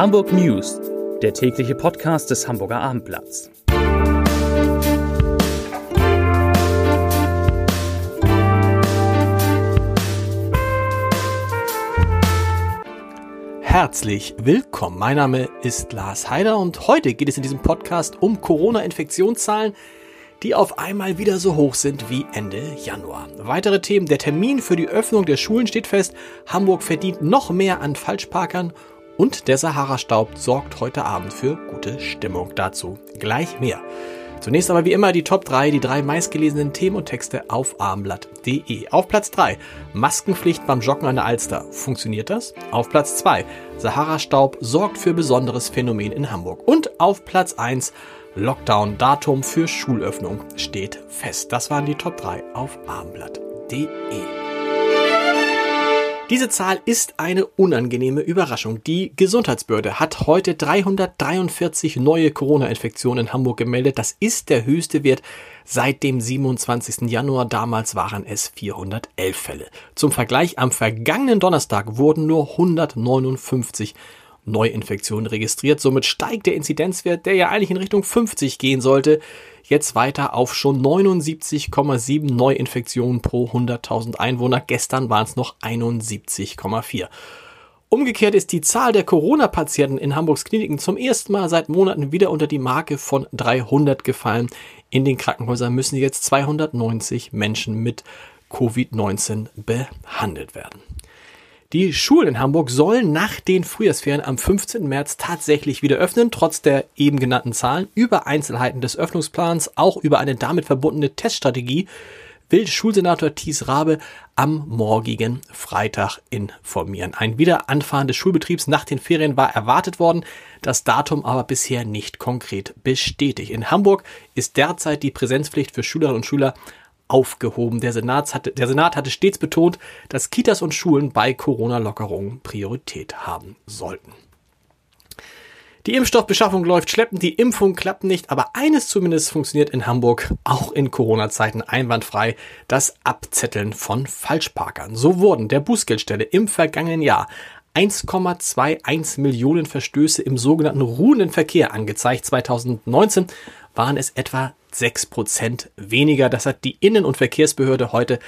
Hamburg News, der tägliche Podcast des Hamburger Abendblatts. Herzlich willkommen. Mein Name ist Lars Heider und heute geht es in diesem Podcast um Corona-Infektionszahlen, die auf einmal wieder so hoch sind wie Ende Januar. Weitere Themen. Der Termin für die Öffnung der Schulen steht fest. Hamburg verdient noch mehr an Falschparkern und der Sahara-Staub sorgt heute Abend für gute Stimmung. Dazu gleich mehr. Zunächst aber wie immer die Top 3, die drei meistgelesenen Themen und Texte auf abendblatt.de. Auf Platz 3, Maskenpflicht beim Joggen an der Alster. Funktioniert das? Auf Platz 2, Sahara-Staub sorgt für besonderes Phänomen in Hamburg. Und auf Platz 1, Lockdown-Datum für Schulöffnung steht fest. Das waren die Top 3 auf abendblatt.de. Diese Zahl ist eine unangenehme Überraschung. Die Gesundheitsbehörde hat heute 343 neue Corona-Infektionen in Hamburg gemeldet. Das ist der höchste Wert seit dem 27. Januar. Damals waren es 411 Fälle. Zum Vergleich, am vergangenen Donnerstag wurden nur 159 Neuinfektionen registriert. Somit steigt der Inzidenzwert, der ja eigentlich in Richtung 50 gehen sollte, jetzt weiter auf schon 79,7 Neuinfektionen pro 100.000 Einwohner. Gestern waren es noch 71,4. Umgekehrt ist die Zahl der Corona-Patienten in Hamburgs Kliniken zum ersten Mal seit Monaten wieder unter die Marke von 300 gefallen. In den Krankenhäusern müssen jetzt 290 Menschen mit Covid-19 behandelt werden. Die Schulen in Hamburg sollen nach den Frühjahrsferien am 15. März tatsächlich wieder öffnen, trotz der eben genannten Zahlen. Über Einzelheiten des Öffnungsplans, auch über eine damit verbundene Teststrategie, will Schulsenator Thies Rabe am morgigen Freitag informieren. Ein Wiederanfahren des Schulbetriebs nach den Ferien war erwartet worden, das Datum aber bisher nicht konkret bestätigt. In Hamburg ist derzeit die Präsenzpflicht für Schülerinnen und Schüler aufgehoben. Der, Senat hatte, der Senat hatte stets betont, dass Kitas und Schulen bei Corona-Lockerungen Priorität haben sollten. Die Impfstoffbeschaffung läuft schleppend, die Impfung klappt nicht, aber eines zumindest funktioniert in Hamburg auch in Corona-Zeiten einwandfrei, das Abzetteln von Falschparkern. So wurden der Bußgeldstelle im vergangenen Jahr 1,21 Millionen Verstöße im sogenannten ruhenden Verkehr angezeigt. 2019 waren es etwa 6% weniger. Das hat die Innen- und Verkehrsbehörde heute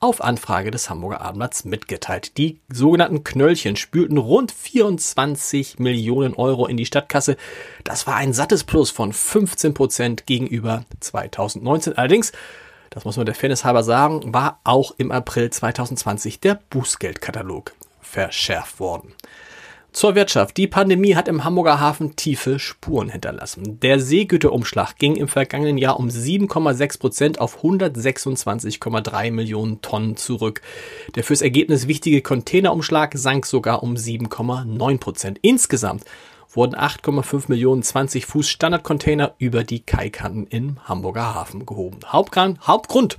auf Anfrage des Hamburger Abendblatts mitgeteilt. Die sogenannten Knöllchen spülten rund 24 Millionen Euro in die Stadtkasse. Das war ein sattes Plus von 15 Prozent gegenüber 2019. Allerdings, das muss man der Fairness halber sagen, war auch im April 2020 der Bußgeldkatalog verschärft worden. Zur Wirtschaft. Die Pandemie hat im Hamburger Hafen tiefe Spuren hinterlassen. Der Seegüterumschlag ging im vergangenen Jahr um 7,6 Prozent auf 126,3 Millionen Tonnen zurück. Der fürs Ergebnis wichtige Containerumschlag sank sogar um 7,9 Prozent. Insgesamt wurden 8,5 Millionen 20 Fuß Standardcontainer über die Kaikanten im Hamburger Hafen gehoben. Hauptgrund, Hauptgrund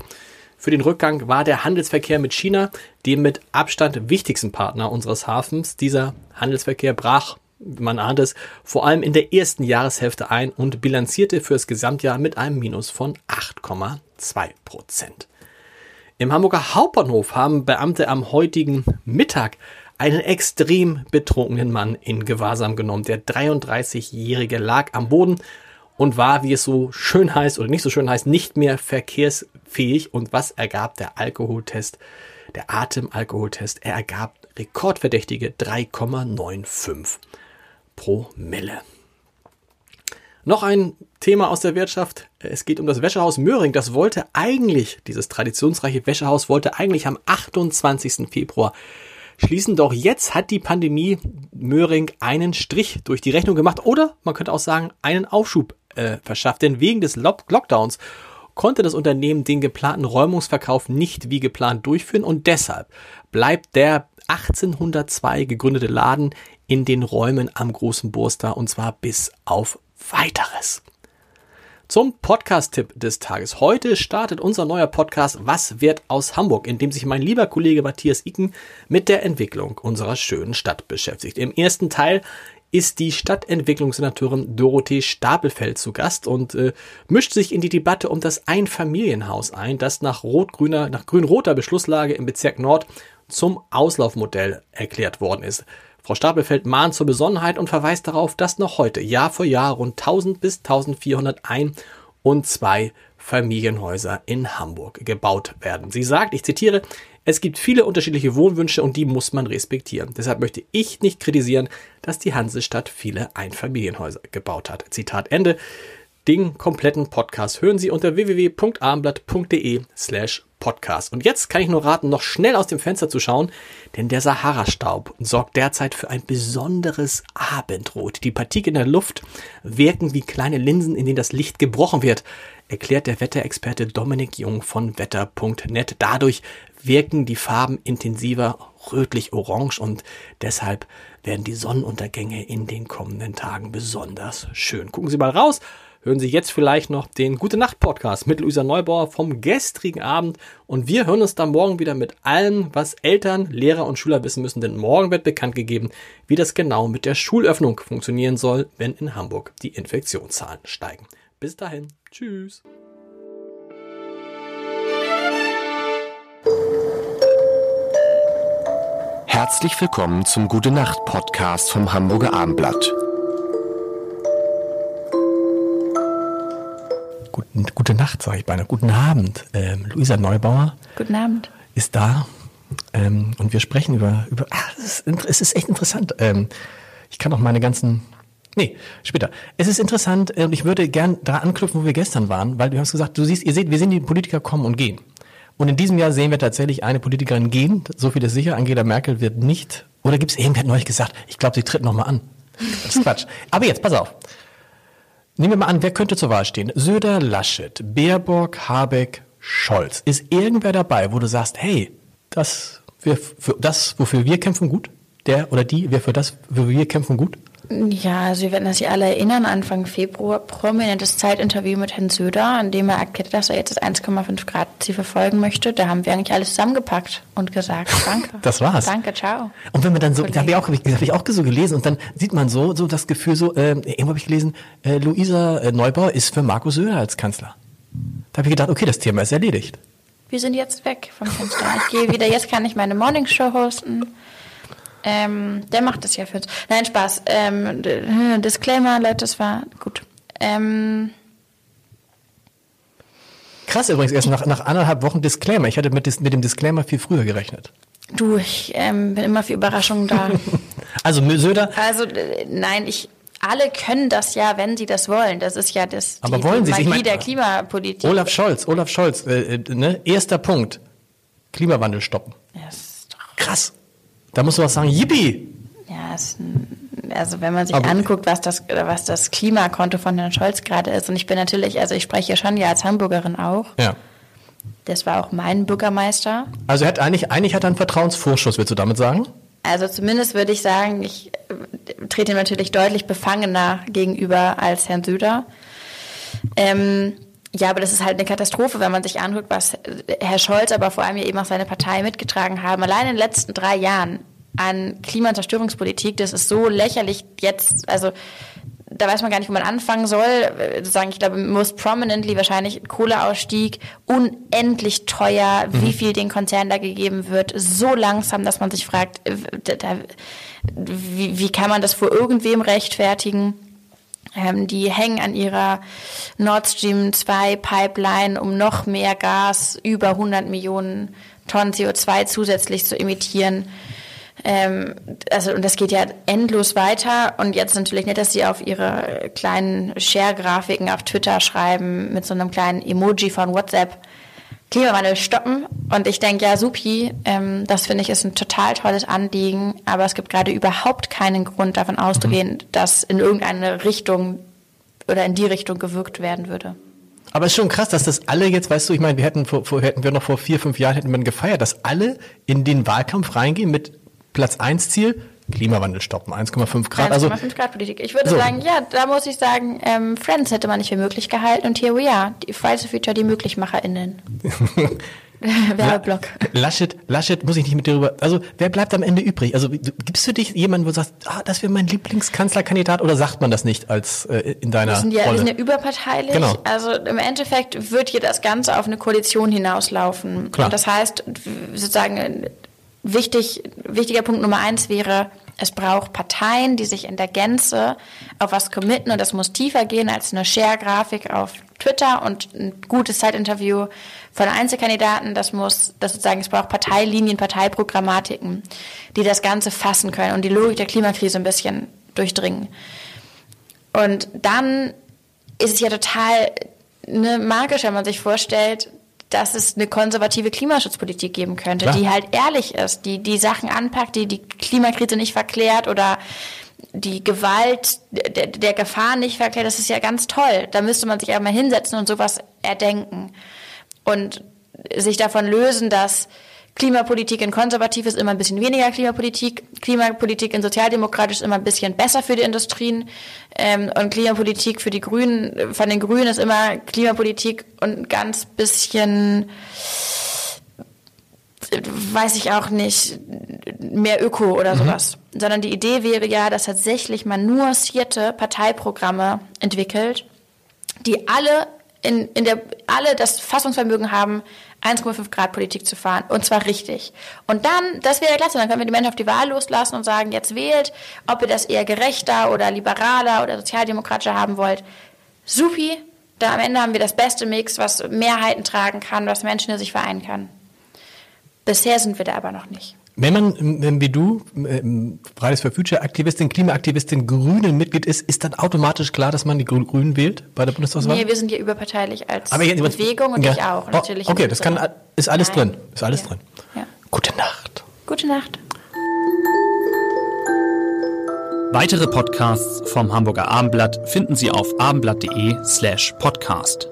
für den Rückgang war der Handelsverkehr mit China, dem mit Abstand wichtigsten Partner unseres Hafens. Dieser Handelsverkehr brach, man ahnt es, vor allem in der ersten Jahreshälfte ein und bilanzierte für das Gesamtjahr mit einem Minus von 8,2 Prozent. Im Hamburger Hauptbahnhof haben Beamte am heutigen Mittag einen extrem betrunkenen Mann in Gewahrsam genommen. Der 33-Jährige lag am Boden und war, wie es so schön heißt oder nicht so schön heißt, nicht mehr verkehrsfähig. Und was ergab der Alkoholtest, der Atemalkoholtest? Er ergab rekordverdächtige 3,95 Promille. Noch ein Thema aus der Wirtschaft. Es geht um das Wäschehaus Möhring. Das wollte eigentlich, dieses traditionsreiche Wäschehaus wollte eigentlich am 28. Februar schließen. Doch jetzt hat die Pandemie Möhring einen Strich durch die Rechnung gemacht oder man könnte auch sagen, einen Aufschub äh, verschafft. Denn wegen des Lockdowns konnte das Unternehmen den geplanten Räumungsverkauf nicht wie geplant durchführen und deshalb bleibt der 1802 gegründete Laden in den Räumen am Großen Burster und zwar bis auf weiteres. Zum Podcast-Tipp des Tages. Heute startet unser neuer Podcast Was wird aus Hamburg, in dem sich mein lieber Kollege Matthias Icken mit der Entwicklung unserer schönen Stadt beschäftigt. Im ersten Teil ist die Stadtentwicklungssenatorin Dorothee Stapelfeld zu Gast und äh, mischt sich in die Debatte um das Einfamilienhaus ein, das nach rot-grüner, nach grün-roter Beschlusslage im Bezirk Nord zum Auslaufmodell erklärt worden ist. Frau Stapelfeld mahnt zur Besonnenheit und verweist darauf, dass noch heute Jahr für Jahr rund 1000 bis 1400 Ein- und zwei Familienhäuser in Hamburg gebaut werden. Sie sagt, ich zitiere, es gibt viele unterschiedliche Wohnwünsche und die muss man respektieren. Deshalb möchte ich nicht kritisieren, dass die Hansestadt viele Einfamilienhäuser gebaut hat. Zitat Ende. Den kompletten Podcast hören Sie unter www.abendblatt.de slash podcast. Und jetzt kann ich nur raten, noch schnell aus dem Fenster zu schauen, denn der Sahara-Staub sorgt derzeit für ein besonderes Abendrot. Die Partikel in der Luft wirken wie kleine Linsen, in denen das Licht gebrochen wird, erklärt der Wetterexperte Dominik Jung von wetter.net. Dadurch wirken die Farben intensiver rötlich-orange und deshalb werden die Sonnenuntergänge in den kommenden Tagen besonders schön. Gucken Sie mal raus hören Sie jetzt vielleicht noch den Gute Nacht Podcast mit Luisa Neubauer vom gestrigen Abend und wir hören uns dann morgen wieder mit allem, was Eltern, Lehrer und Schüler wissen müssen, denn morgen wird bekannt gegeben, wie das genau mit der Schulöffnung funktionieren soll, wenn in Hamburg die Infektionszahlen steigen. Bis dahin, tschüss. Herzlich willkommen zum Gute Nacht Podcast vom Hamburger Abendblatt. Guten, gute Nacht, sage ich beinahe. Guten Abend. Ähm, Luisa Neubauer. Guten Abend. Ist da. Ähm, und wir sprechen über. über ah, es, ist, es ist echt interessant. Ähm, ich kann auch meine ganzen. Nee, später. Es ist interessant äh, und ich würde gern da anknüpfen, wo wir gestern waren, weil du hast gesagt, du siehst, ihr seht, wir sehen die Politiker kommen und gehen. Und in diesem Jahr sehen wir tatsächlich eine Politikerin gehen. So viel ist sicher. Angela Merkel wird nicht. Oder gibt es irgendwer hat neulich gesagt, ich glaube, sie tritt nochmal an. Das ist Quatsch. Aber jetzt, pass auf. Nehmen wir mal an, wer könnte zur Wahl stehen? Söder, Laschet, Baerbock, Habeck, Scholz. Ist irgendwer dabei, wo du sagst, hey, das, wir, für das, wofür wir kämpfen, gut? Der oder die, wer für das, wofür wir kämpfen, gut? Ja, also wir werden das sich alle erinnern, Anfang Februar prominentes Zeitinterview mit Herrn Söder, in dem er erklärt, dass er jetzt das 1,5 Grad Ziel verfolgen möchte. Da haben wir eigentlich alles zusammengepackt und gesagt, danke. das war's. Danke, ciao. Und wenn man dann so, da habe ich auch, hab ich, hab ich auch so gelesen und dann sieht man so, so das Gefühl so, äh, irgendwo habe ich gelesen, äh, Luisa äh, Neubauer ist für Markus Söder als Kanzler. Da habe ich gedacht, okay, das Thema ist erledigt. Wir sind jetzt weg vom Fenster. Ich gehe wieder, jetzt kann ich meine Morningshow hosten. Ähm, der macht das ja für uns. Nein, Spaß. Ähm, Disclaimer, Leute, das war gut. Ähm, Krass übrigens, erst nach, nach anderthalb Wochen Disclaimer. Ich hatte mit, dis, mit dem Disclaimer viel früher gerechnet. Du, ich ähm, bin immer für Überraschungen da. also Söder. Also nein, ich alle können das ja, wenn sie das wollen. Das ist ja das Aber die, wollen sie Magie ich mein, der Klimapolitik. Olaf Scholz, Olaf Scholz, äh, äh, ne? erster Punkt. Klimawandel stoppen. Yes. Krass. Da musst du was sagen, yippie! Ja, es, also wenn man sich Aber anguckt, was das, was das Klimakonto von Herrn Scholz gerade ist, und ich bin natürlich, also ich spreche schon ja als Hamburgerin auch. Ja. Das war auch mein Bürgermeister. Also er hat eigentlich, eigentlich hat er einen Vertrauensvorschuss, willst du damit sagen? Also zumindest würde ich sagen, ich trete ihm natürlich deutlich befangener gegenüber als Herrn Söder. Ähm, ja, aber das ist halt eine Katastrophe, wenn man sich anguckt, was Herr Scholz, aber vor allem eben auch seine Partei mitgetragen haben. Allein in den letzten drei Jahren an Klima- und Zerstörungspolitik, das ist so lächerlich jetzt, also da weiß man gar nicht, wo man anfangen soll. Sozusagen, ich glaube, most prominently wahrscheinlich Kohleausstieg, unendlich teuer, mhm. wie viel den Konzernen da gegeben wird, so langsam, dass man sich fragt, äh, wie, wie kann man das vor irgendwem rechtfertigen? Ähm, die hängen an ihrer Nord Stream 2 Pipeline, um noch mehr Gas, über 100 Millionen Tonnen CO2 zusätzlich zu emittieren. Ähm, also, und das geht ja endlos weiter. Und jetzt natürlich nicht, dass sie auf ihre kleinen Share-Grafiken auf Twitter schreiben mit so einem kleinen Emoji von WhatsApp. Klimawandel stoppen. Und ich denke, ja, supi, ähm, das finde ich ist ein total tolles Anliegen. Aber es gibt gerade überhaupt keinen Grund davon auszugehen, mhm. dass in irgendeine Richtung oder in die Richtung gewirkt werden würde. Aber es ist schon krass, dass das alle jetzt, weißt du, ich meine, wir hätten vor, vor hätten wir noch vor vier, fünf Jahren hätten wir gefeiert, dass alle in den Wahlkampf reingehen mit Platz 1 Ziel, Klimawandel stoppen, 1,5 Grad. 1,5 also, Grad Politik. Ich würde so. sagen, ja, da muss ich sagen, ähm, Friends hätte man nicht für möglich gehalten und here we are, die Fridays for Future, die MöglichmacherInnen. Werbeblock. Laschet, Laschet muss ich nicht mit dir rüber. Also, wer bleibt am Ende übrig? Also, gibst du dich jemanden, wo du sagst, ah, das wäre mein Lieblingskanzlerkandidat oder sagt man das nicht als äh, in deiner wir sind ja, Rolle? Wir sind ja überparteilich. Genau. Also, im Endeffekt wird hier das Ganze auf eine Koalition hinauslaufen. Klar. Und das heißt, sozusagen, wichtig, wichtiger Punkt Nummer eins wäre, Es braucht Parteien, die sich in der Gänze auf was committen und das muss tiefer gehen als eine Share-Grafik auf Twitter und ein gutes Zeitinterview von Einzelkandidaten. Das muss, das sozusagen, es braucht Parteilinien, Parteiprogrammatiken, die das Ganze fassen können und die Logik der Klimakrise ein bisschen durchdringen. Und dann ist es ja total ne, magisch, wenn man sich vorstellt, dass es eine konservative Klimaschutzpolitik geben könnte, Klar. die halt ehrlich ist, die die Sachen anpackt, die die Klimakrise nicht verklärt oder die Gewalt der, der Gefahr nicht verklärt. Das ist ja ganz toll. Da müsste man sich einmal hinsetzen und sowas erdenken und sich davon lösen, dass Klimapolitik in konservativ ist immer ein bisschen weniger Klimapolitik, Klimapolitik in sozialdemokratisch ist immer ein bisschen besser für die Industrien ähm, und Klimapolitik für die Grünen, von den Grünen ist immer Klimapolitik und ein ganz bisschen, weiß ich auch nicht, mehr Öko oder mhm. sowas. Sondern die Idee wäre ja, dass tatsächlich man nuancierte Parteiprogramme entwickelt, die alle in, in der, alle das Fassungsvermögen haben, 1,5 Grad Politik zu fahren. Und zwar richtig. Und dann, das wäre klasse, dann können wir die Menschen auf die Wahl loslassen und sagen, jetzt wählt, ob ihr das eher gerechter oder liberaler oder sozialdemokratischer haben wollt. Supi, da am Ende haben wir das beste Mix, was Mehrheiten tragen kann, was Menschen in sich vereinen kann. Bisher sind wir da aber noch nicht. Wenn man wie du, Fridays for Future Aktivistin, Klimaaktivistin, Grünen Mitglied ist, ist dann automatisch klar, dass man die Grünen wählt bei der Bundestagswahl? Nee, wir sind ja überparteilich als Aber jetzt, Bewegung und ja. ich auch. Oh, natürlich okay, das kann, ist alles Nein. drin. Ist alles ja. drin. Ja. Gute Nacht. Gute Nacht. Weitere Podcasts vom Hamburger Abendblatt finden Sie auf abendblatt.de slash podcast.